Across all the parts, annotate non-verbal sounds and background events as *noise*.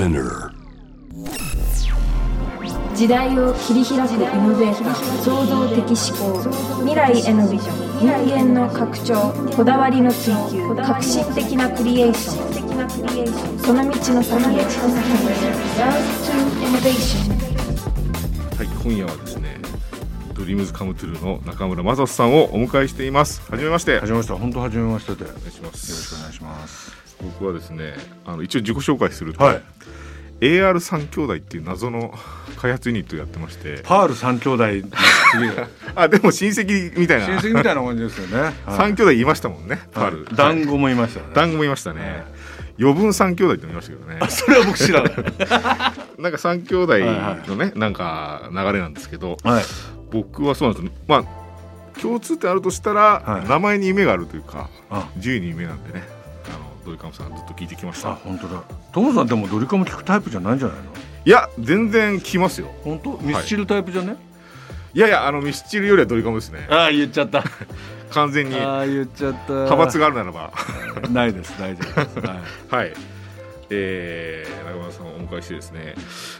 Spinner 時代を切り開くイノベーター創造的思考未来へのビジョン人間の拡張こだわりの追求革新的なクリエーションその道の先へ Love to Innovation はい、今夜はですね、ドリームズカムトゥルーの中村雅人さんをお迎えしています。はじめまして。はじめまして本当はじめましてでお願いします。よろしくお願いします僕はですね、あの一応自己紹介すると、はい AR 三兄弟っていう謎の開発ユニットをやってまして、パール三兄弟 *laughs* あでも親戚みたいな親戚みたいな感じですよね、はい三兄弟言いましたもんね。パール。はい団子もいましたよね団子もいましたね。余分三兄弟って言いましたけどね。それは僕知らない *laughs* なんか三兄弟のね、なんか流れなんですけど、はい僕はそうなんです。まあ共通点あるとしたら、はい名前に夢があるというか。あ自由に夢なんでねドリカムさんずっと聞いてきました。あ本当だ。トモさんでもドリカム聞くタイプじゃないんじゃないの？いや全然聞きますよ。本当？ミスチルタイプじゃね、いやいやあのミスチルよりはドリカムですね。ああ言っちゃった。*laughs* 完全にああ言っちゃった。派閥があるならば。*laughs* ないです大丈夫です、はい。*laughs* はい。えー、中村さんをお迎えしてですね。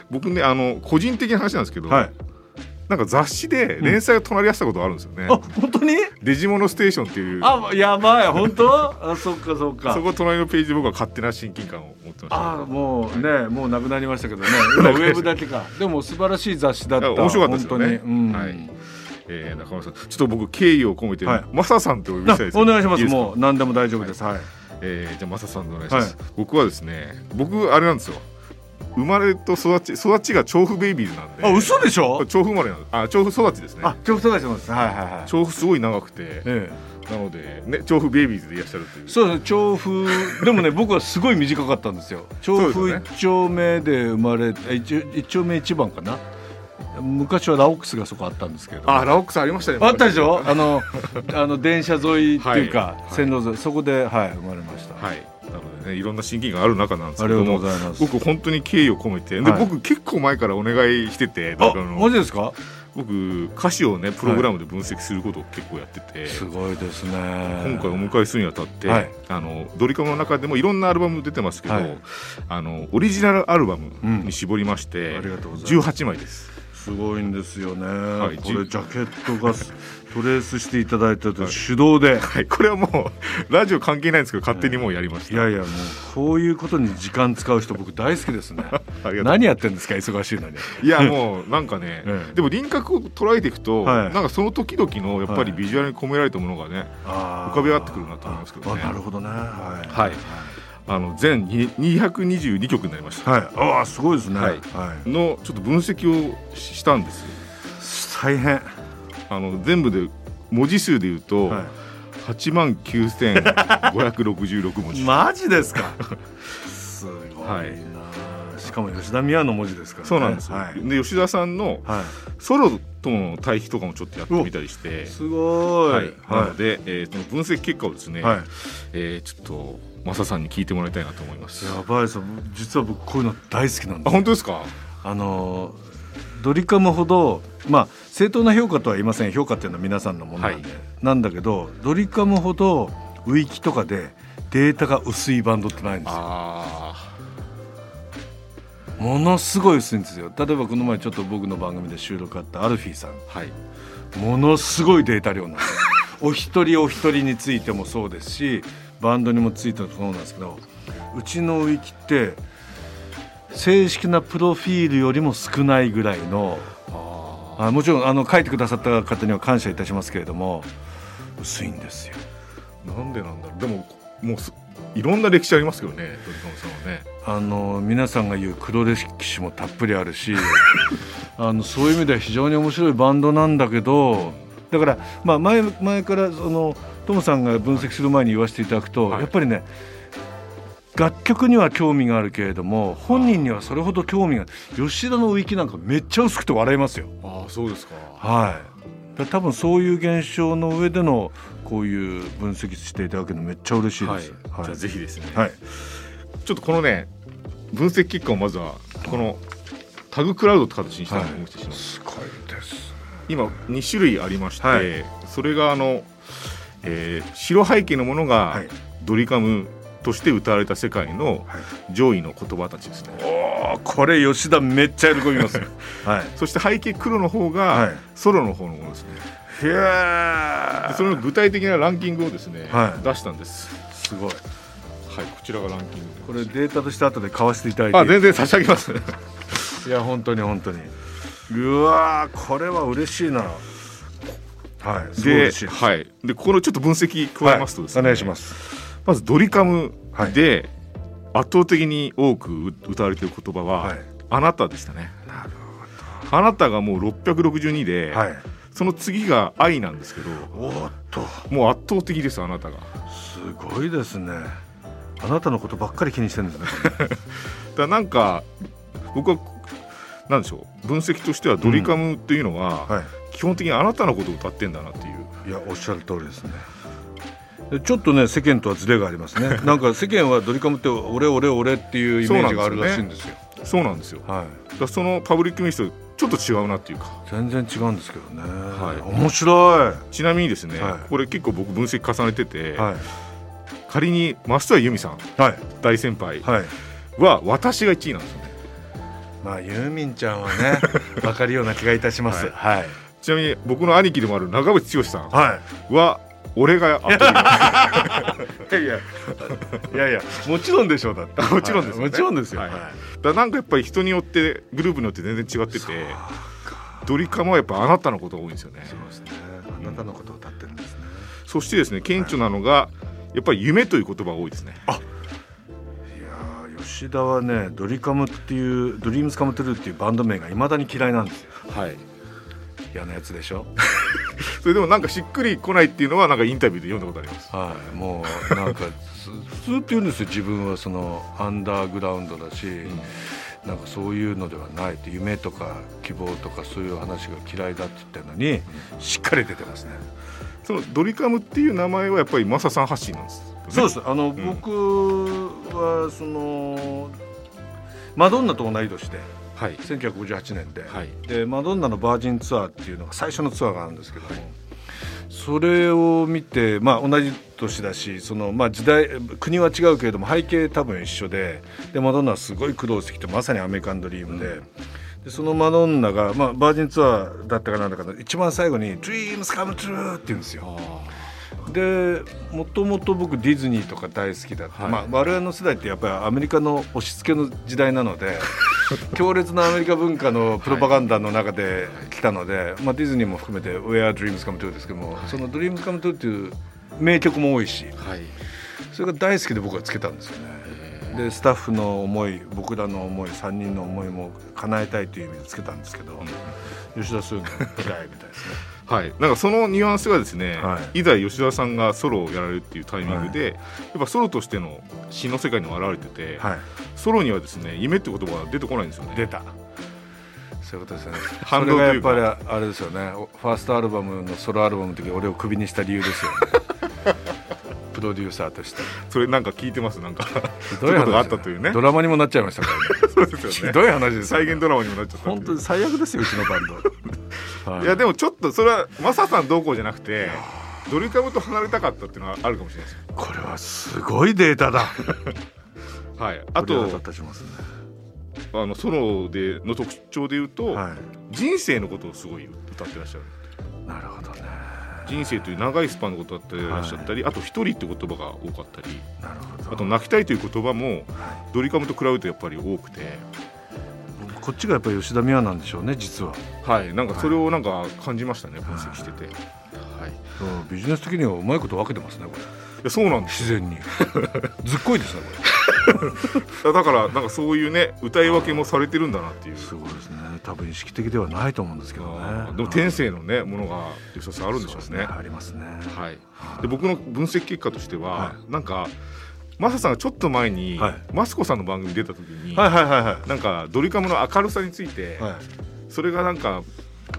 僕ねあの個人的な話なんですけど、はいなんか雑誌で連載が隣り合わせたことあるんですよね、あ本当に？デジモノステーションっていう。あやばい。本当？あそっかそっか。そこ隣のページで僕は勝手な親近感を持ってました。ああもうねもうなくなりましたけどね。*laughs* 今ウェブだけか。でも素晴らしい雑誌だった。面白かったですよね。本当に、うん。はいえー、中村さんちょっと僕敬意を込めて、はい。マサさんってお呼びあしたいですお願いします。もう何でも大丈夫です。はい、えー、じゃあマサさんでお願いします、は僕はですね僕あれなんですよ生まれと育ち育ちが調布ベイビーズなんで。あ嘘でしょ？調布生まれなんあ調布育ちですね。あ調布育ちです。はいはいはい。調布すごい長くて。ええ。なのでね調布ベイビーズでいらっしゃるという。そうです。ね調布でもね僕はすごい短かったんですよ。調布一丁目で生まれて一一丁目一番かな。昔はラオックスがそこあったんですけど。あラオックスありましたねあったでしょ？あのあの電車沿いっていうか、はい。線路沿い。そこではい生まれました、はいねいろんな親近感ある中なんですけども僕本当に敬意を込めてで、はい。僕結構前からお願いしててあマジですか？僕歌詞をねプログラムで分析することを結構やってて、すごいですね。今回お迎えするにあたって、はい。あのドリカムの中でもいろんなアルバム出てますけど、はい。あのオリジナルアルバムに絞りまして、ありがとうございます。18枚です。すごいんですよね、い。これジャケットがすトレースしていただいたと手動で、はい、これはもうラジオ関係ないんですけど勝手にもうやりました。いやいやもうこういうことに時間使う人僕大好きですね。*laughs* 何やってんですか忙しいのに。いやもうなんかね、*laughs* ええ。でも輪郭を捉えていくと、はい。なんかその時々のやっぱりはいビジュアルに込められたものがね、浮かび上がってくるなと思いますけどね。あなるほどね。はい。はいあの全に222曲になりました、はい。ああすごいですね。はい。はい。のちょっと分析をししたんですよ。大変。あの全部で文字数で言うと、はい。8万9566文字、*laughs* マジですか？*laughs* すごいな、はい。しかも吉田美和の文字ですからね。そうなんですよ、はい、で吉田さんのはソロとの対比とかもちょっとやってみたりして。い、すごい。はい。なので、えーその分析結果をですね、はい。えーちょっとマサさんに聞いてもらいたいなと思います。やばいです実は僕こういうの大好きなんですあ本当ですか？あのドリカムほどまあ正当な評価とは言いません。評価っていうのは皆さんのものなんで、はい。なんだけどドリカムほどウィキとかでデータが薄いバンドってないんですよ。あものすごい薄いんですよ。例えばこの前ちょっと僕の番組で収録あったアルフィーさん。あはい。ものすごいデータ量なんですよ。お一人お一人についてもそうですしバンドにもついてもそうなんですけどうちのウィキって正式なプロフィールよりも少ないぐらいのああもちろんあの書いてくださった方には感謝いたしますけれども薄いんですよ。ーなんでなんだろう。でももうすいろんな歴史ありますけどねドリカムさんはね。あの皆さんが言う黒歴史もたっぷりあるし *laughs* あのそういう意味では非常に面白いバンドなんだけどだから、まあ、前前からそのトムさんが分析する前に言わせていただくと、はい。やっぱりね楽曲には興味があるけれども本人にはそれほど興味が吉田のウィキなんかめっちゃ薄くて笑いますよ。ああそうですか。はい。だ多分そういう現象の上でのこういう分析していただけるのめっちゃ嬉しいはい、です。じゃあぜひですね、はい。ちょっとこのね分析結果をまずはこのタグクラウドって形にしたいと思ってしまいます、すごいです。今2種類ありまして、はい。それがあの、えー白背景のものがはい。ドリカムとして歌われた世界のはい。上位の言葉たちですね、おこれ吉田めっちゃ喜びます。よ *laughs* はい。そして背景黒の方はがい。ソロの方のものですね、へえでそれの具体的なランキングをですね、はい。出したんです。すごい。はいこちらがランキング。これデータとして後で買わせていただいて。あ全然差し上げます。*laughs* いや本当に本当に。うわーこれは嬉しいなはいではい。でここのちょっと分析加えますとですね、はいお願いします。まずドリカムで圧倒的に多く歌われている言葉は、はい。あなたでしたね。あなたがもう662で、はい。その次が愛なんですけどおーっと。もう圧倒的ですあなたが。すごいですね。あなたのことばっかり気にしてるんですね。*laughs* だなんか僕はなんでしょう。分析としてはドリカムっていうのは、は基本的にあなたのことを歌ってんだなっていう。いいやおっしゃる通りですね。でちょっとね世間とはズレがありますね。*laughs* なんか世間はドリカムって俺俺俺っていうイメージがあるらしいんですよ。そうなんですよ。はい。らそのパブリックイメージとちょっと違うなっていうか。全然違うんですけどね、はい。面白ちなみにですね、はい。これ結構僕分析重ねてて、いはい。仮に増田由美さんはい。大先輩はい。は私が1位なんですよね。まあユーミンちゃんはね *laughs* 分かるような気がいたします。はいちなみに僕の兄貴でもある長渕剛さんは俺が *laughs* いやいや。いやいやもちろんでしょうだって。*laughs* もちろんですもちろんですよ、だなんかやっぱり人によってグループによって全然違っててドリカムはやっぱあなたのことが多いんですよね。そうですね。あなたのことを歌ってるんですね、そしてですね顕著なのがやっぱり夢という言葉が多いですね。いやー吉田はねドリカムっていうドリームスカムトゥルーっていうバンド名がいまだに嫌いなんですよ。はい嫌なやつでしょ？*laughs* それでもなんかしっくりこないっていうのはなんかインタビューで読んだことあります。はいもうなんかず *laughs* ずっと言うんですよ。自分はそのアンダーグラウンドだし、なんかそういうのではないって夢とか希望とかそういう話が嫌いだって言ってるのにしっかり出てますね。そのドリカムっていう名前はやっぱりマサさん発信なんですよね、そうです。あの、ん。僕はそのマドンナと同い年ではい。1958年で、はい。でマドンナのバージンツアーっていうのが最初のツアーがあるんですけども、それを見てまあ同じ年だしそのまあ時代国は違うけれども背景多分一緒ででマドンナはすごい苦労してきてまさにアメリカンドリームで。でそのマドンナが、まあ、バージンツアーだったかなんだかの一番最後に「Dreams come true」って言うんですよ。でもともと僕ディズニーとか大好きだった、はい。まあ、我々の世代ってやっぱりアメリカの押し付けの時代なので *laughs* 強烈なアメリカ文化のプロパガンダの中で来たので、まあ、ディズニーも含めて「Where Dreams Come True」ですけども、その「Dreams Come True」っていう名曲も多いしはい。それが大好きで僕はつけたんですよね。でスタッフの思い僕らの思い3人の思いも叶えたいという意味でつけたんですけど、吉田そういうの嫌いみたいですね。はい、なんかそのニュアンスがですね、、はい。ざ吉田さんがソロをやられるっていうタイミングで、やっぱソロとしての詩の世界にも現れてて、はい、ソロにはですね夢って言葉が出てこないんですよね。出た。そういうことですね。反それがやっぱりあれですよね。ファーストアルバムのソロアルバムの時俺をクビにした理由ですよね。*laughs* プロデューサーとして。それなんか聞いてます？なんか。ひそういうことがあったというね。ドラマにもなっちゃいましたからね。*laughs* そうですよね。ひどい話ですよ再現ドラマにもなっちゃった本当に最悪ですようちのバンド、はい。いやでもちょっとそれはマサさんどうこうじゃなくてドリカムと離れたかったっていうのはあるかもしれないですこれはすごいデータだ。*laughs* はい、あとね。あのソロでの特徴で言うと、は人生のことをすごい歌ってらっしゃる。いなるほどね。人生という長いスパンのことだってらっしゃったり、あと一人って言葉が多かったりあと泣きたいという言葉もはい。ドリカムと比べるとやっぱり多くてこっちがやっぱり吉田美和なんでしょうね実は。はい。なんかそれをなんか感じましたね分析してて、はい、ビジネス的にはうまいこと分けてますねこれ。やそうなんです自然に。*laughs* ずっこいですねこだからなんかそういうね歌い分けもされてるんだなっていう。れすごいですね。多分意識的ではないと思うんですけどね。でも天性のねものが吉田さんあるんでしょうね。そですありますね。はい、で僕の分析結果としては、はなんかマサさんがちょっと前に、はい。マスコさんの番組に出た時に、はいはいはいはい。なんかドリカムの明るさについて、はい。それがなんか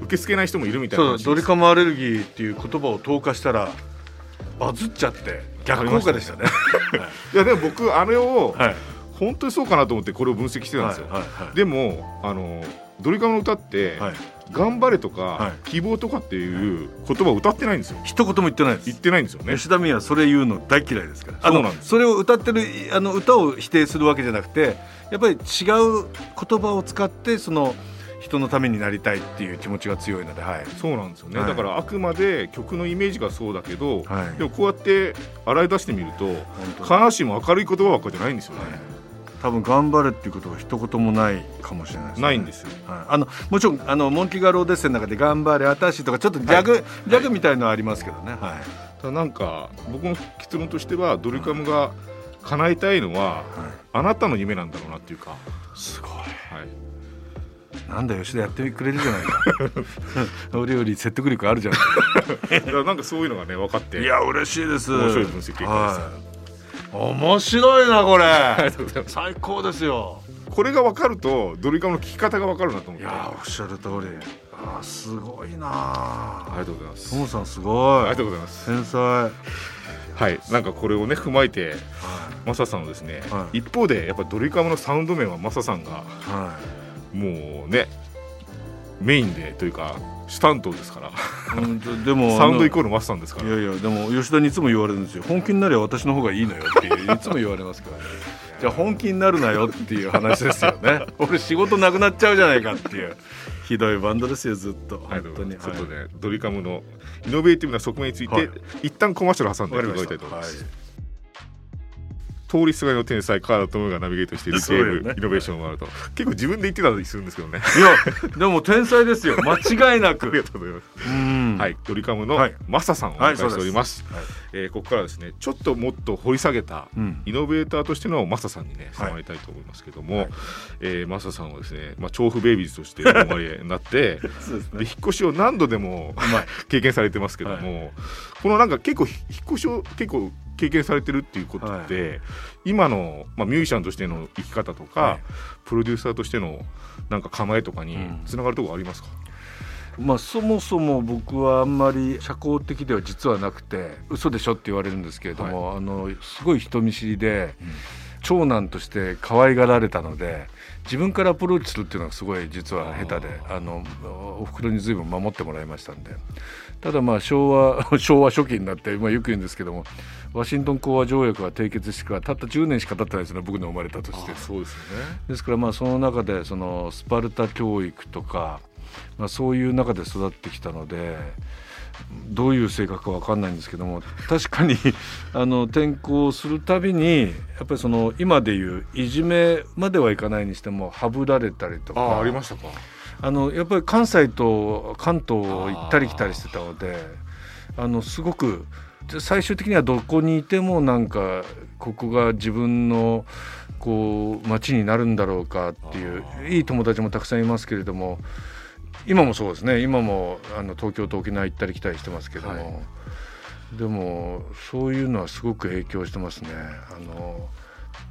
受け付けない人もいるみたいな話そうドリカムアレルギーっていう言葉を投下したらバズっちゃって逆効果でしたね。いやでも僕あれをはい。本当にそうかなと思ってこれを分析してたんですよ、はいはいはい。でもあのドリカムの歌って、はい頑張れとか、はい。希望とかっていう言葉を歌ってないんですよ。一言も言ってないです。言ってないんですよね。吉田美はそれ言うの大嫌いですから。そうなんです。それを歌ってるあの歌を否定するわけじゃなくてやっぱり違う言葉を使ってその人のためになりたいっていう気持ちが強いので、はい。そうなんですよね、はい。だからあくまで曲のイメージがそうだけど、はい。でもこうやって洗い出してみると必ずしも明るい言葉ばっかりじゃないんですよね、多分頑張れっていうことが一言もないかもしれないです、ね、ないんですよ。はい、あのもちろんあのモンキガローデッセンの中で「頑張れ私」とかちょっとギャグ、ギャグみたいのはありますけどね、はい。ただなんか僕の結論としてはドリカムが叶えたいのはあなたの夢なんだろうなっていうか、すごい。はい、なんだ吉田やってくれるじゃないか。*laughs* 俺より説得力あるじゃない *laughs* だからなんかそういうのがね分かって。いや嬉しいです。面白い分析ですはい、面白いなこれ。*laughs* 最高ですよ。これが分かるとドリカムの聴き方が分かるなと思って。いやおっしゃる通り。あーすごいなありがとうございます。トモさんすごい。ありがとうございます。天才ははい。なんかこれをね踏まえてマサさんはですね、はい。一方でやっぱドリカムのサウンド面はマサさんがい。はもうねメインでというか主担当ですから。でもサウンドイあコールマサさんですから。のいやいやでも吉田にいつも言われるんですよ。本気になりゃ私の方がいいのよっていつも言われますからね。じゃあ本気になるなよっていう話ですよね。俺仕事なくなっちゃうじゃないかっていうひどいバンドですよずっと。はい本当に。ちょっとね、ドリカムのイノベーティブな側面について、はい。一旦コマーシャル挟んでいましたたはいいと思います、通りすがりの天才川田智也がナビゲートしているゲーム、イノベーションワールド結構自分で言ってたりするんですけどね。いやでも天才ですよ。間違いなありくがとうございます、うん。はいドリカムのはい。マサさんをお迎えしております,、はい。えーここからはですねちょっともっと掘り下げたうん。イノベーターとしてのマサさんにねはい。迫りたいと思いますけども、はい。えーマサさんはですね、まあ、調布ベイビーズとしてお生まれになって *laughs* そうですで引っ越しを何度でも経験されてますけども、このなんか結構ひ引っ越しを結構経験されてるっていうことって、今の、まあ、ミュージシャンとしての生き方とか、はい。プロデューサーとしてのなんか構えとかにうん。つながるところありますか、まあそもそも僕はあんまり社交的では実はなくて嘘でしょって言われるんですけれども、あのすごい人見知りで、長男として可愛がられたので自分からアプローチするっていうのがすごい実は下手であのおふくろに随分守ってもらいましたんでただまあ昭和 *laughs* 昭和初期になって、まあ、よく言うんですけどもワシントン講和条約が締結してからたった10年しか経ってないですよね僕の生まれたとして。あそうですよね。ですからまあその中でそのスパルタ教育とか、まあ、そういう中で育ってきたのでどういう性格かわかんないんですけども確かに *laughs* あの転校するたびにやっぱりその今でいういじめまではいかないにしてもはぶられたりとか。あありましたか？あのやっぱり関西と関東を行ったり来たりしてたのであのすごくで最終的にはどこにいてもなんかここが自分のこう街になるんだろうかっていういい友達もたくさんいますけれども今もそうですね。今もあの東京と沖縄行ったり来たりしてますけども、はい。でもそういうのはすごく影響してますね。あの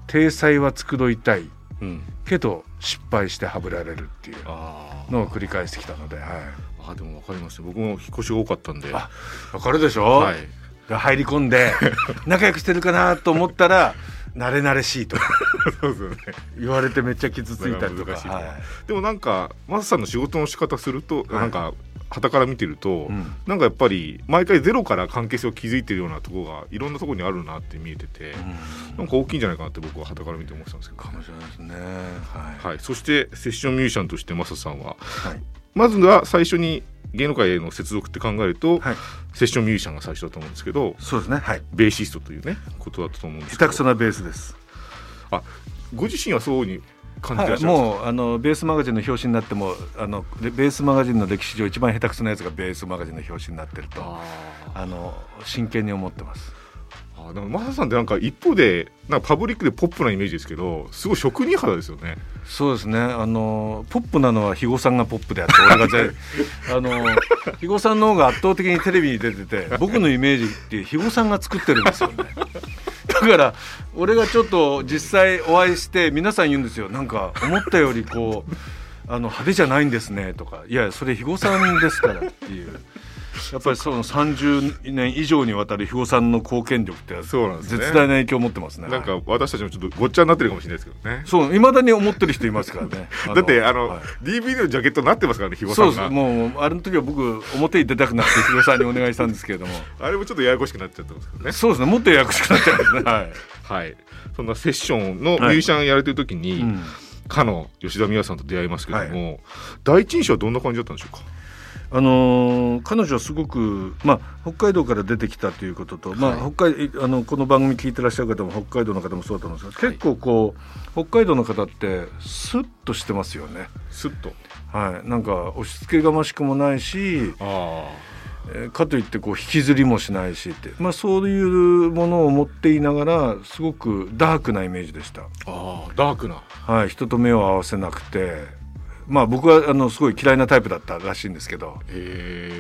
体裁は繕いたいうん。けど失敗してはぶられるっていうのを繰り返してきたので、はい、あでも分かりますよ。僕も引っ越しが多かったんで。あわかるでしょ、はい。入り込んで *laughs* 仲良くしてるかなと思ったら慣れ慣れしいと。か *laughs* そうですよね。言われてめっちゃ傷ついたりとか、はい。でもなんかマサさんの仕事の仕方すると、はいなんか傍から見てると、うん。なんかやっぱり毎回ゼロから関係性を築いてるようなところがいろんなところにあるなって見えてて、なんか大きいんじゃないかなって僕は傍から見て思ってたんですけど、かもしれないですね。はい、はい、そしてセッションミュージシャンとしてマサさんは。はい。まずは最初に芸能界への接続って考えると、はい。セッションミュージシャンが最初だと思うんですけどそうですね。はい。ベーシストというねことだったと思うんですけど。下手くそなベースです。あご自身はそうに感じてらはい、っしゃるんですか、もうあのベースマガジンの表紙になってもあのベベースマガジンの歴史上一番下手くそなやつがベースマガジンの表紙になってるとああの真剣に思ってます。ーあでもマサさんってなんか一方でなんかパブリックでポップなイメージですけどすごい職人肌ですよねそうですね。あのポップなのは肥後さんがポップであって俺がぜ *laughs* あの肥後さんの方が圧倒的にテレビに出てて僕のイメージって肥後さんが作ってるんですよね。だから俺がちょっと実際お会いして皆さん言うんですよ。なんか思ったよりこうあの派手じゃないんですねとか。いやそれ肥後さんですからっていうやっぱりその30年以上にわたる肥後さんの貢献力ってそうなんですね。絶大な影響を持ってますね。なんか私たちもちょっとごっちゃになってるかもしれないですけどね。そういまだに思ってる人いますからね。*laughs* だってあの、はい。DVD のジャケットになってますからね肥後さそうです。んがもうあれの時は僕表に出たくなくて肥後さんにお願いしたんですけれども。あれもちょっとややこしくなっちゃってますけどね。そうですね。もっとややこしくなっちゃうんですね。*laughs* はい、はい。そんなセッションのミュージシャンやれてる時に、うん。かの吉田美和さんと出会いますけども、第一印象はどんな感じだったんでしょうか？あのー彼女はすごく、まあ、北海道から出てきたということと、まあ、はい。北海あのこの番組聞いてらっしゃる方も北海道の方もそうだと思うんです。けど、はい。結構こう北海道の方ってスッとしてますよね。スッと。はい、なんか押し付けがましくもないし、あえーかといってこう引きずりもしないしって、まあ、そういうものを持っていながらすごくダークなイメージでした。あーダークな。はい、人と目を合わせなくて、まあ、僕はあのすごい嫌いなタイプだったらしいんですけど、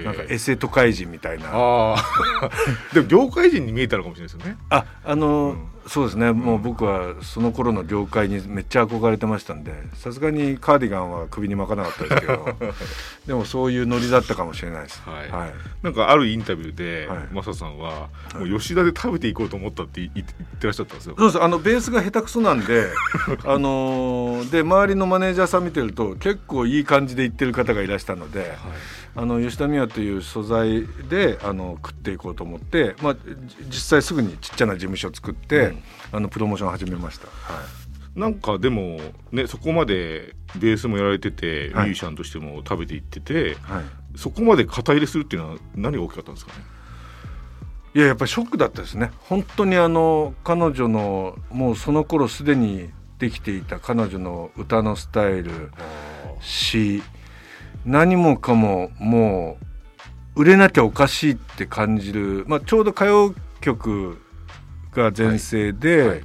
なんかエセ都会人みたいな。*laughs* でも業界人に見えたのかもしれないですよね。ああの、うんそうですね、もう僕はその頃の業界にめっちゃ憧れてましたんでさすがにカーディガンは首に巻かなかったですけど *laughs* でもそういうノリだったかもしれないです。はい。はい。なんかあるインタビューで、はい。マサさんは、もう吉田で食べていこうと思ったって言言ってらっしゃったんですよ。そうです。あのベースが下手くそなんで *laughs* あのーで周りのマネージャーさん見てると結構いい感じで言ってる方がいらしたので、あの吉田美和という素材であの食っていこうと思って、まあ、じ実際すぐにちっちゃな事務所を作って、うん。あのプロモーションを始めました。はい。なんかでもねそこまでベースもやられてて、はい。ミュージシャンとしても食べていっててはい。そこまで肩入れするっていうのは何が大きかったんですかね？いややっぱりショックだったですね。本当にあの彼女のもうその頃すでにできていた彼女の歌のスタイル詩何もかももう売れなきゃおかしいって感じる、まあ、ちょうど歌謡曲が全盛で、はい。はい。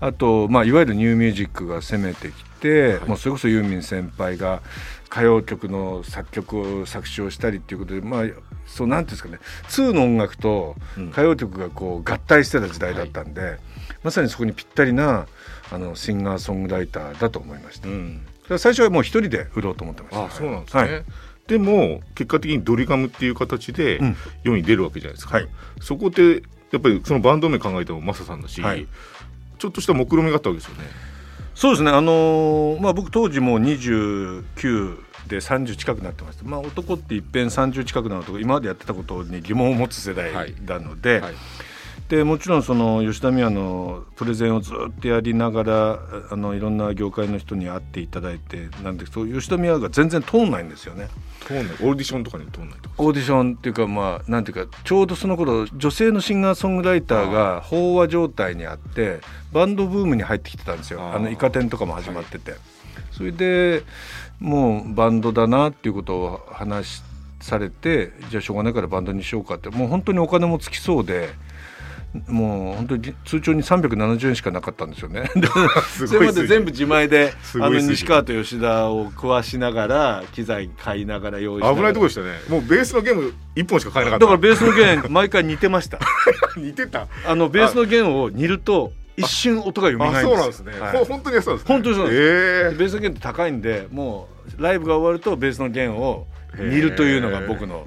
あと、まあ、いわゆるニューミュージックが攻めてきて、はい。もうそれこそユーミン先輩が歌謡曲の作曲を作詞をしたりっていうことでまあそうなんていうんですかね。2の音楽とうん。歌謡曲がこう合体してた時代だったんで、まさにそこにぴったりなあのシンガーソングライターだと思いました。うん、最初はもう一人で売ろうと思ってました。あそうなんですね、はい。でも結果的にドリカムっていう形でうん。世に出るわけじゃないですか、はい。そこでやっぱりそのバンド名考えてもマサさんだし、はい。ちょっとした目論見があったわけですよね。そうですね。あのーまあ僕当時もう29で30近くなってました。まあ男っていっぺん30近くなると今までやってたことに疑問を持つ世代なので、はいでもちろんその吉田美和のプレゼンをずっとやりながらあのいろんな業界の人に会っていただいてなんですけど吉田美和が全然通んないんですよね。通んない。オーディションとかに通んないとか。オーディションっていうかまあなんていうかちょうどその頃女性のシンガーソングライターが飽和状態にあってバンドブームに入ってきてたんですよ。あのイカ天とかも始まってて、それでもうバンドだなっていうことを話されてじゃあしょうがないからバンドにしようかって。もう本当にお金もつきそうで。もう本当に通帳に370円しかなかったんですよね。*laughs* すそれまで全部自前であの西川と吉田を食わしながら機材買いながら用意しながら。危ないとこでしたね。もうベースのゲーム一本しか買えなかった。だからベースの弦毎回似てました。*laughs* 似てた。あのベースの弦を煮ると一瞬音が蘇る。んですあそうなんですね、はい。ほ本当にやってたんですね。本当にそうなんです。えベースの弦って高いんでもうライブが終わるとベースの弦を煮るというのが僕の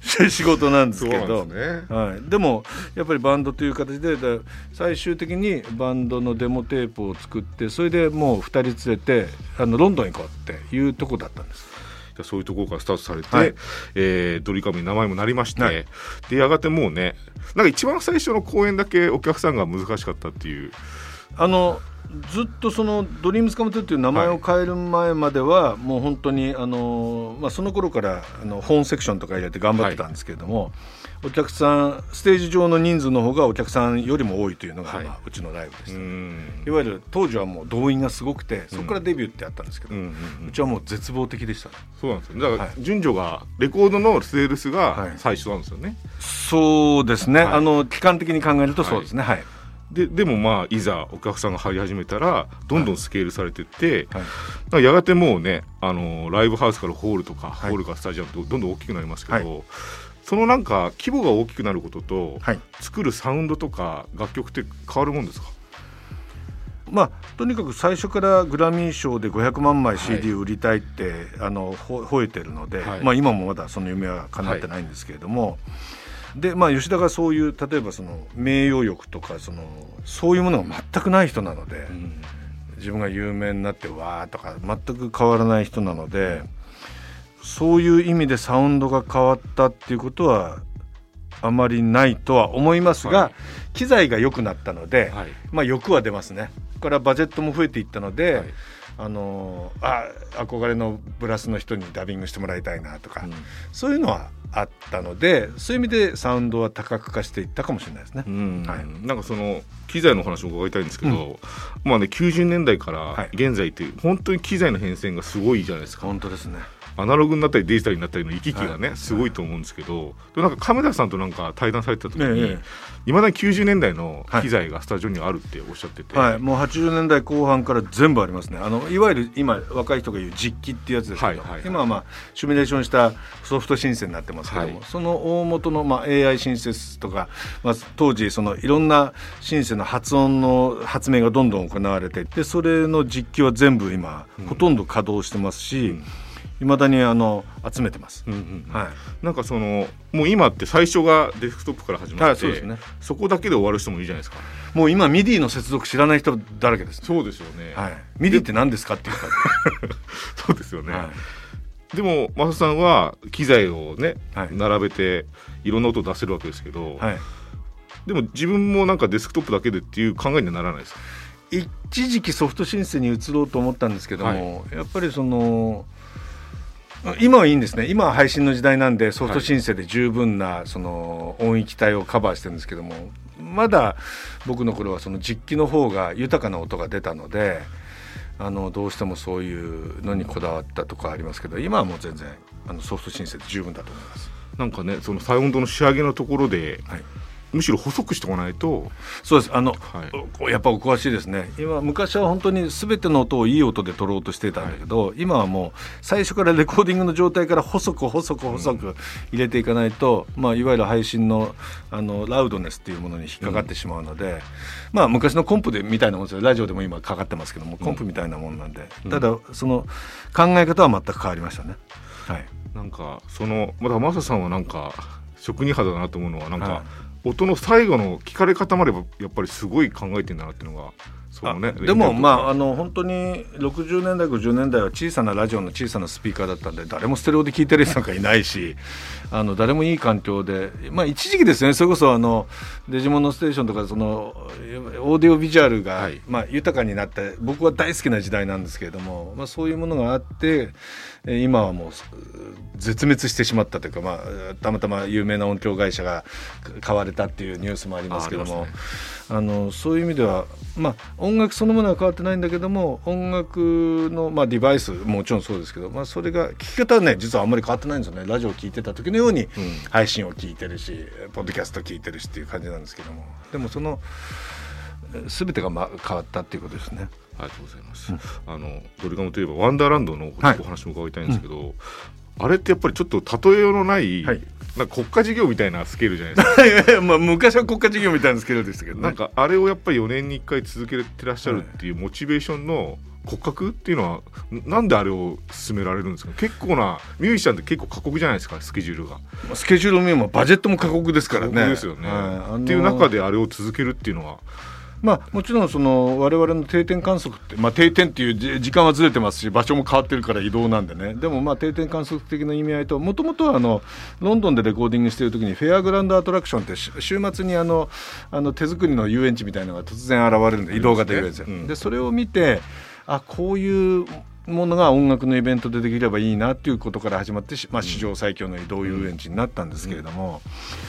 *laughs* 仕事なんですけど。ね。はい、でもやっぱりバンドという形でだ最終的にバンドのデモテープを作ってそれでもう2人連れてあのロンドンに行こうっていうとこだったんです。じゃあそういうところからスタートされて、はい。えードリカムに名前もなりまして、はい。でやがてもうねなんか一番最初の公演だけお客さんが難しかったっていう。あのずっとその「ドリームズカムトゥルーっていう名前を変える前までは、もう本当にあの、まあ、その頃からあのホーンセクションとか入れて頑張ってたんですけれども、お客さんステージ上の人数の方がお客さんよりも多いというのが、はい。まあ、うちのライブでした、ん。いわゆる当時はもう動員がすごくてそこからデビューってあったんですけど、うちはもう絶望的でした。ねそうなんですよ。だから、はい。順序がレコードのセールスはい。が最初なんですよね、そうですね、はい。あの期間的に考えるとそうですね。はい、ででもまあいざお客さんが入り始めたらどんどんスケールされてって、はい。やがてもうねあのライブハウスからホールとか、はい。ホールからスタジアムとどんどん大きくなりますけど、そのなんか規模が大きくなることと、はい。作るサウンドとか楽曲って変わるもんですか？まあ、とにかく最初からグラミー賞で500万枚 CD 売りたいって、はい、あのほ吠えてるので、はい、まあ、今もまだその夢は叶ってないんですけれども、はい、でまあ、吉田がそういう例えばその名誉欲とかそのそういうものが全くない人なので、うん、自分が有名になってわーとか全く変わらない人なのでそういう意味でサウンドが変わったっていうことはあまりないとは思いますが、はい、機材が良くなったので、はい、まあ欲は出ますね。からバジェットも増えていったので、はい、あのあ憧れのブラスの人にダビングしてもらいたいなとか、うん、そういうのはあったのでそういう意味でサウンドは多角化していったかもしれないですね。はい、なんかその機材の話を伺いたいんですけど、うん、まあね90年代から現在って本当に機材の変遷がすごいじゃないですか。本当ですね。アナログになったりデジタルになったりの行き来がね、はい、すごいと思うんですけど、でなんか亀田さんとなんか対談されてた時に、いまだに90年代の機材がスタジオにあるっておっしゃってて、はい、もう80年代後半から全部ありますね。あのいわゆる今若い人が言う実機っていうやつですけど、今はまあシミュレーションしたソフトシンセになってますけども、はい、その大元のまあ AI シンセスとか、まあ、当時そのいろんなシンセの発音の発明がどんどん行われてでそれの実機は全部今、ほとんど稼働してますし、うんいまだにあの集めてます、うんうんうん、はい、なんかそのもう今って最初がデスクトップから始まって、そうですね、そこだけで終わる人もいるじゃないですか。もう今 MIDI の接続知らない人だらけです、そうですよね、はい、 MIDI って何ですかっていうか *laughs* そうですよね、はい、でも増さんは機材をね、はい、並べていろんな音を出せるわけですけど、はい、でも自分もなんかデスクトップだけでっていう考えにはならないですか？一時期ソフトシンセに移ろうと思ったんですけども、やっぱりその今はいいんですね。今は配信の時代なんでソフト申請で十分なその音域帯をカバーしてるんですけどもまだ僕の頃はその実機の方が豊かな音が出たのであのどうしてもそういうのにこだわったとかありますけど今はもう全然あのソフト申請で十分だと思います。なんかねそのサウンドの仕上げのところで、はいむしろ細くしておかないと。そうです。あの、はい、やっぱお詳しいですね。今昔は本当に全ての音をいい音で取ろうとしてたんだけど、はい、今はもう最初からレコーディングの状態から細く細く細く入れていかないと、うん、まあ、いわゆる配信のあのラウドネスっていうものに引っかかってしまうので、うん、まあ昔のコンプでみたいなもんですよ。ラジオでも今かかってますけどもコンプみたいなもんなんで、うん、ただその考え方は全く変わりましたね。はい、なんかそのまだマサさんはなんか職人肌だなと思うのはなんか、はい音の最後の聞かれ方までやっぱりすごい考えてんだなっていうのがそうね、でもまああの本当に60年代50年代は小さなラジオの小さなスピーカーだったんで誰もステレオで聞いてる人なんかいないし *laughs* あの誰もいい環境で、まあ、一時期ですね。それこそあのデジモンのステーションとかそのオーディオビジュアルが、はい、まあ、豊かになって僕は大好きな時代なんですけれども、まあ、そういうものがあって今はもう絶滅してしまったというか、まあ、たまたま有名な音響会社が買われたっていうニュースもありますけどもあ、ね、のそういう意味では、まあ、音楽そのものは変わってないんだけども音楽の、まあ、デバイスもちろんそうですけど、まあ、それが聞き方はね実はあんまり変わってないんですよね。ラジオを聴いてた時のように配信を聞いてるし、うん、ポッドキャスト聞いてるしっていう感じなんですけども。でもその全てが、ま、変わったっていうことですね。ありがとうございます。うん、あのドリガムといえばワンダーランドのお話も伺いたいんですけど、はいうん、あれってやっぱりちょっと例えようのない、はい、なんか国家事業みたいなスケールじゃないですか。*laughs* まあ昔は国家事業みたいなスケールでしたけど、ね、なんかあれをやっぱり4年に1回続けてらっしゃるっていうモチベーションの骨格っていうのはなんであれを進められるんですか？結構なミュージシャンって結構過酷じゃないですか？スケジュールが。スケジュールもバジェットも過酷ですからね。ですよね、はい。あのー、っていう中であれを続けるっていうのはまあ、もちろんその我々の定点観測って、まあ、定点っていう時間はずれてますし場所も変わってるから移動なんでね。でもまあ定点観測的な意味合いともともとはあのロンドンでレコーディングしている時にフェアグランドアトラクションって週末にあのあの手作りの遊園地みたいなのが突然現れるんで移動型遊園地で,、うん、でそれを見てあこういうものが音楽のイベントでできればいいなっていうことから始まって、まあ、史上最強の移動遊園地になったんですけれども。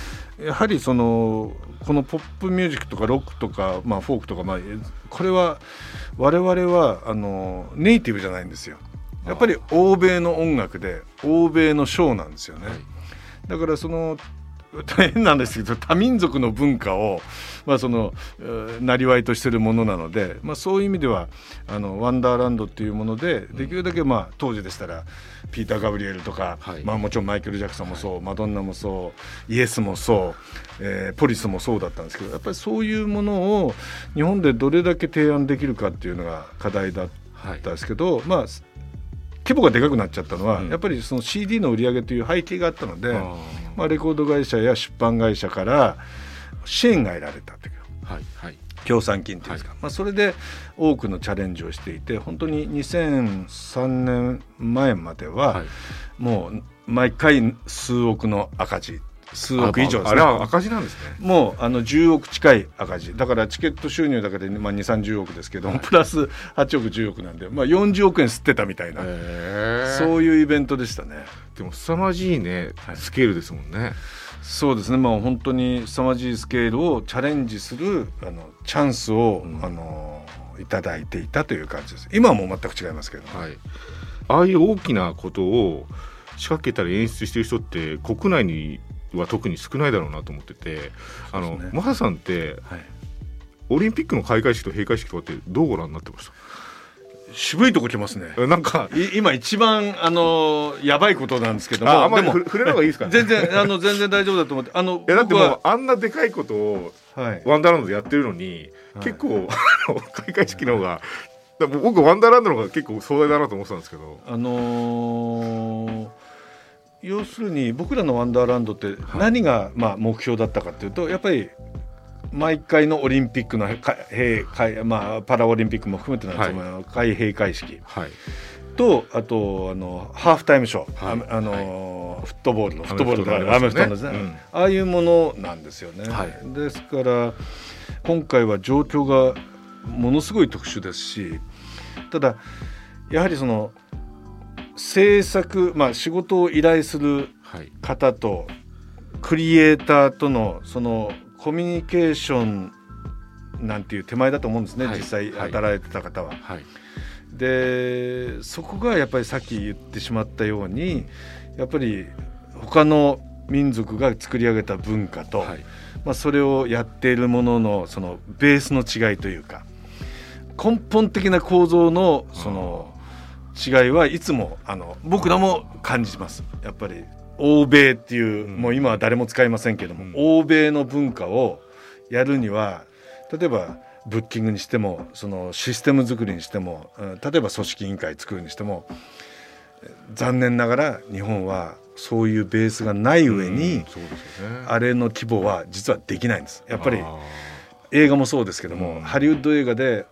うんやはりそのこのポップミュージックとかロックとか、まあ、フォークとか、まあ、これは我々はあのネイティブじゃないんですよ。やっぱり欧米の音楽で欧米のショーなんですよね、はい、だからその変なんですけど多民族の文化を、まあ、そのなりわいとしてるものなので、まあ、そういう意味ではあのワンダーランドっていうものでできるだけ、まあ、当時でしたらピーター・ガブリエルとか、はい、まあ、もちろんマイケル・ジャクソンもそう、はい、マドンナもそうイエスもそう、えー、ポリスもそうだったんですけどやっぱりそういうものを日本でどれだけ提案できるかっていうのが課題だったんですけど、はい、まあ規模がでかくなっちゃったのは、うん、やっぱりその CD の売り上げという背景があったので。まあ、レコード会社や出版会社から支援が得られたという、はいはい、協賛金というんですか、はい、まあ、それで多くのチャレンジをしていて本当に2003年前までは、もう毎回数億の赤字数億以上ですね。あれ赤字なんですね。もうあの10億近い赤字。だからチケット収入だけで、まあ、2、30億ですけど、はい、プラス8億、10億なんで、まあ、40億円吸ってたみたいな、そういうイベントでしたね。でも凄まじいね、スケールですもんね。そうですね、まあ、本当に凄まじいスケールをチャレンジするあのチャンスを、うん、あのいただいていたという感じです。今はもう全く違いますけど、はい、ああいう大きなことを仕掛けたり演出してる人って国内には特に少ないだろうなと思ってて、あのマハさんって、はい、オリンピックの開会式と閉会式とかってどうご覧になってました？渋いとこ来ますね。なんか。今一番あのやばいことなんですけども、あんまり触れない方がいいですか、ね、全然あの全然大丈夫だと思って、あのいやだってもうあんなでかいことをワンダーランドでやってるのに、はい、結構開会式の方が。僕ワンダーランドの方が結構壮大だなと思ってたんですけど。あのー要するに僕らのワンダーランドって何がまあ目標だったかというとやっぱり毎回のオリンピックの閉まあ、パラオリンピックも含めてなんですけど、はい、開閉会式、はい、とあとあのハーフタイムショー、はい、あの、はい、フットボールのフットボールとかアメフトのですね、うん、ああいうものなんですよね。ですから今回は状況がものすごい特殊ですしただやはりその制作、まあ、仕事を依頼する方と、クリエイターとのそのコミュニケーションなんていう手前だと思うんですね、はい、実際働いてた方は。はい、でそこがやっぱりさっき言ってしまったようにやっぱり他の民族が作り上げた文化と、はい、まあ、それをやっているもののそのベースの違いというか根本的な構造のその違いはいつもあの僕らも感じます。やっぱり欧米っていう、うん、もう今は誰も使いませんけども、うん、欧米の文化をやるには例えばブッキングにしてもそのシステム作りにしても、うん、例えば組織委員会作るにしても残念ながら日本はそういうベースがない上に、うんね、あれの規模は実はできないんです。やっぱり映画もそうですけども、ハリウッド映画で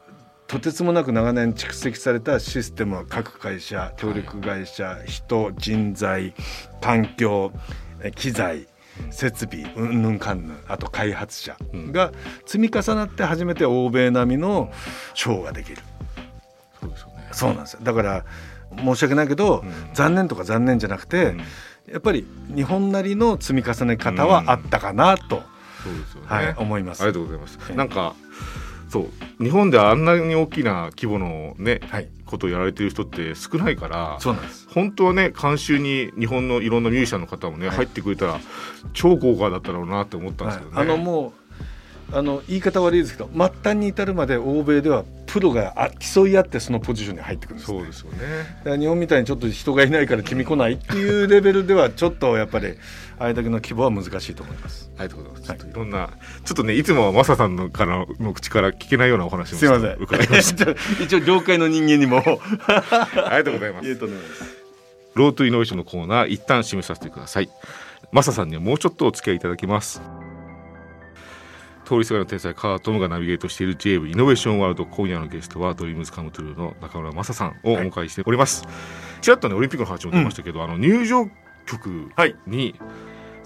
とてつもなく長年蓄積されたシステムは各会社協力会社、人人材環境機材設備うんぬんかんぬんあと開発者が積み重なって初めて欧米並みのショーができる。そうですね、そうなんですよだから申し訳ないけど、うん、残念とか残念じゃなくて、うん、やっぱり日本なりの積み重ね方はあったかなと、そうですね、はい、思います。ありがとうございます。なんかそう。日本であんなに大きな規模のね、はい、ことをやられてる人って少ないからそうなんです。本当はね監修に日本のいろんなミュージシャンの方もね、はい、入ってくれたら超豪華だったろうなって思ったんですけどね。はい、あのもうあの言い方悪いですけど末端に至るまで欧米ではプロがあ競い合ってそのポジションに入ってくるんです、ね、そうですよね日本みたいにちょっと人がいないから君来ないっていうレベルではちょっとやっぱりあれだけの規模は難しいと思います。ありがとうございます。はい、いろんなちょっとねいつもはマサさんのからの口から聞けないようなお話も *laughs* すみません伺いました。一応業界の人間にもありがとうございます。ロートイノベーションのコーナー一旦締めさせてください。マサさんにはもうちょっとお付き合いいただきます。通りすがりの天才川田十夢がナビゲートしている j ブイノベーションワールド今夜のゲストはドリームズカムトゥルーの中村正人さんをお迎えしております、はい、ちらっとねオリンピックの話も出ましたけど、うん、あの入場曲に、はい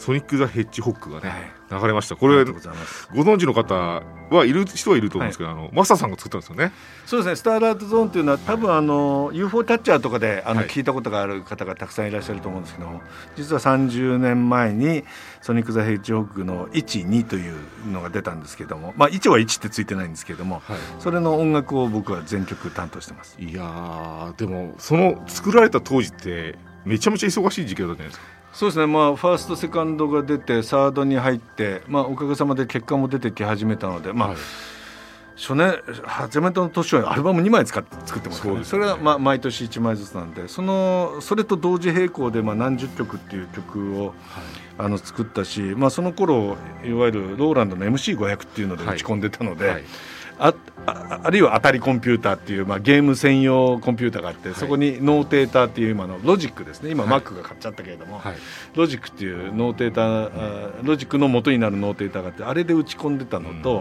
ソニック・ザ・ヘッジホッグがね、はい、流れました。これご存知の方はい。る人はい。ると思うんですけど、はい、あのマサさんが作ったんですよねそうですね。スターライトゾーンというのは多分あの UFO タッチャーとかであの、聞いたことがある方がたくさんいらっしゃると思うんですけども実は30年前にソニック・ザ・ヘッジホックの12というのが出たんですけどもまあ1は1ってついてないんですけども、はい、それの音楽を僕は全曲担当してます。いやでもその作られた当時ってめちゃめちゃ忙しい時期だったじゃないですかそうですね、まあ、ファースト、セカンドが出て、サードに入って、まあ、おかげさまで結果も出てき始めたので、まあ、はい、初年、初めの年はアルバム2枚使っ作ってますから、ね、それは、まあ、毎年1枚ずつなんで、そのそれと同時並行で、まあ、何十曲っていう曲を、はい、あの作ったし、まあ、その頃いわゆるローランドの MC500 っていうので打ち込んでたので。はいああるいはアタリコンピューターっていう、まあ、ゲーム専用コンピューターがあって、はい、そこにノーテーターっていう今のロジックですね。今、マックが買っちゃったけれども、はい、ロジックっていうノーテーターロジックの元になるノーテーターがあってあれで打ち込んでたのと、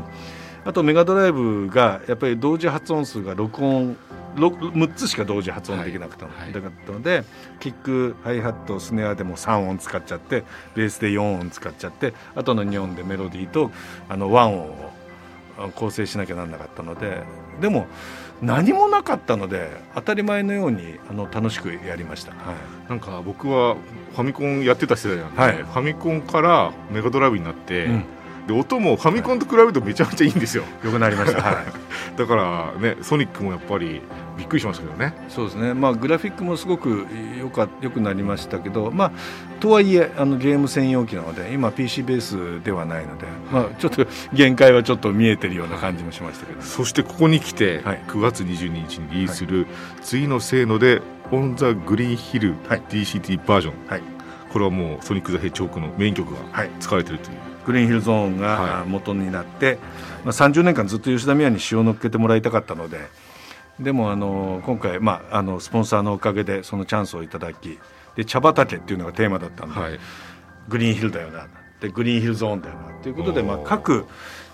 うん、あとメガドライブがやっぱり同時発音数が6音6つしか同時発音できなくて、はい、かったのでキックハイハットスネアでも3音使っちゃってベースで4音使っちゃってあとの2音でメロディーとあの1音を構成しなきゃなんなかったのででも何もなかったので当たり前のようにあの楽しくやりました、はい、なんか僕はファミコンやってた世代なんで、はい、ファミコンからメガドライブになって、うんで音もファミコンと比べるとめちゃめちゃいいんですよ。よくなりました。はい。*laughs* だからねソニックもやっぱりびっくりしましたけどね。そうですね。まあグラフィックもすごくよかよくなりましたけど、まあとはいえあのゲーム専用機なので今 PC ベースではないので、まあちょっと限界はちょっと見えてるような感じもしましたけど。そしてここに来て、はい、9月22日にリリースする、次のせーのでオンザグリーンヒル DCT バージョン。はい。これはもうソニック・ザ・ヘッジホークのメイン曲が使われているという。はいグリーンヒルゾーンが元になって、はい、まあ、30年間ずっと吉田美也に詩を乗っけてもらいたかったのででもあの今回、まあ、あのスポンサーのおかげでそのチャンスをいただきで茶畑っていうのがテーマだったんで、はい、グリーンヒルだよなでグリーンヒルゾーンだよなということで、まあ、各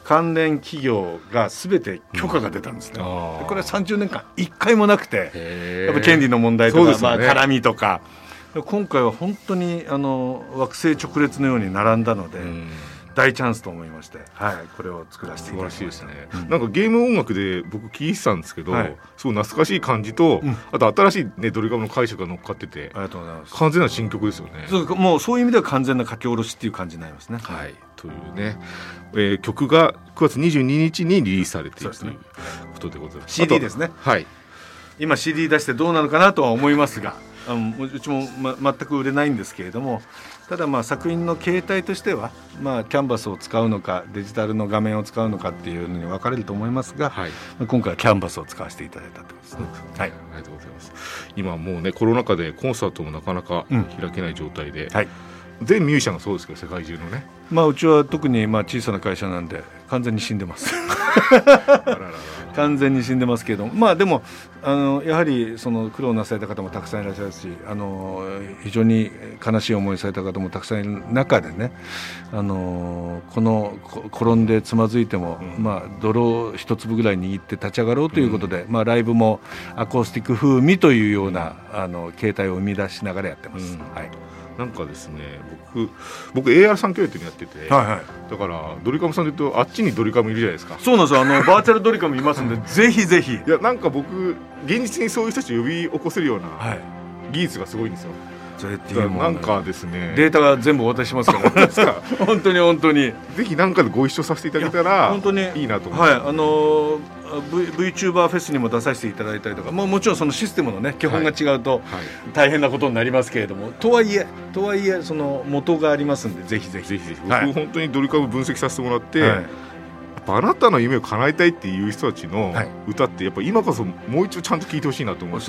関連企業がすべて許可が出たんですね、うん、これは30年間一回もなくてやっぱ権利の問題とか、ね、まあ、絡みとか。今回は本当にあの惑星直列のように並んだので。うん大チャンスと思いまして、はい、これを作らせていただきました、ね。うん、なんかゲーム音楽で僕聞いてたんですけど、はい、すごい懐かしい感じと、うん、あと新しいねドリカムの解釈が乗っかっててありがとうございます。完全な新曲ですよね。そうもうそういう意味では完全な書き下ろしっていう感じになりますね。はい。というね、えー、曲が9月22日にリリースされている、ね、ということでございます。CD ですね。はい。今 CD 出してどうなのかなとは思いますがあのうちも、ま、全く売れないんですけれどもただまあ作品の形態としては、まあ、キャンバスを使うのかデジタルの画面を使うのかっていうのに分かれると思いますが、はい、今回はキャンバスを使わせていただいたということですね。はい、ありがとうございます。今もうねコロナ禍でコンサートもなかなか開けない状態で、うん、はい全ミュージシャンがそうですけど世界中のね。まあうちは特にまあ小さな会社なんで完全に死んでます。完全に死んでますけれどもまあでもあのやはりその苦労なされた方もたくさんいらっしゃるしあの非常に悲しい思いされた方もたくさんいる中でねあのこの転んでつまずいても、うん、まあ泥一粒ぐらい握って立ち上がろうということで、うん、まあライブもアコースティック風味というようなあの形態を生み出しながらやってます。うん、はいなんかですね僕僕 AR 産教育っていうのやってて、はいはい、だからドリカムさんで言うとあっちにドリカムいるじゃないですか。そうなんですよ。あの *laughs* バーチャルドリカムいますんでぜひぜひ。いやなんか僕現実にそういう人たちを呼び起こせるような技術がすごいんですよ、それっていうもなんかですね。データが全部お渡ししますから *laughs* 本当に本当に。ぜひ何かでご一緒させていただけたら本当に。いいなと思はいあのー v VTuber フェスにも出させていただいたりとか、まあ、もちろんそのシステムのね基本が違うと大変なことになりますけれども、はいはい、とはいえとはいえその元がありますんでぜひぜひ。ぜひぜひ。僕、はい、本当にドリカム分析させてもらって、はい、あなたの夢を叶えたいっていう人たちの歌ってやっぱ今こそもう一度ちゃんと聞いてほしいなと思って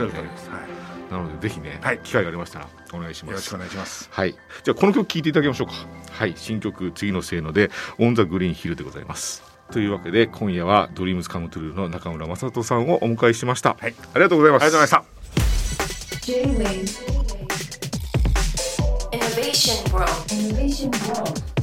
なのでぜひね、はい、機会がありましたらお願いします。よろしくお願いします。はい。じゃあこの曲聴いていただきましょうか。はい、新曲次のせいのでオンザグリーンヒルでございます。というわけで今夜はドリームスカムトゥルーの中村雅人さんをお迎えしました。はい、ありがとうございます。ありがとうございました。Innovation World. Innovation World.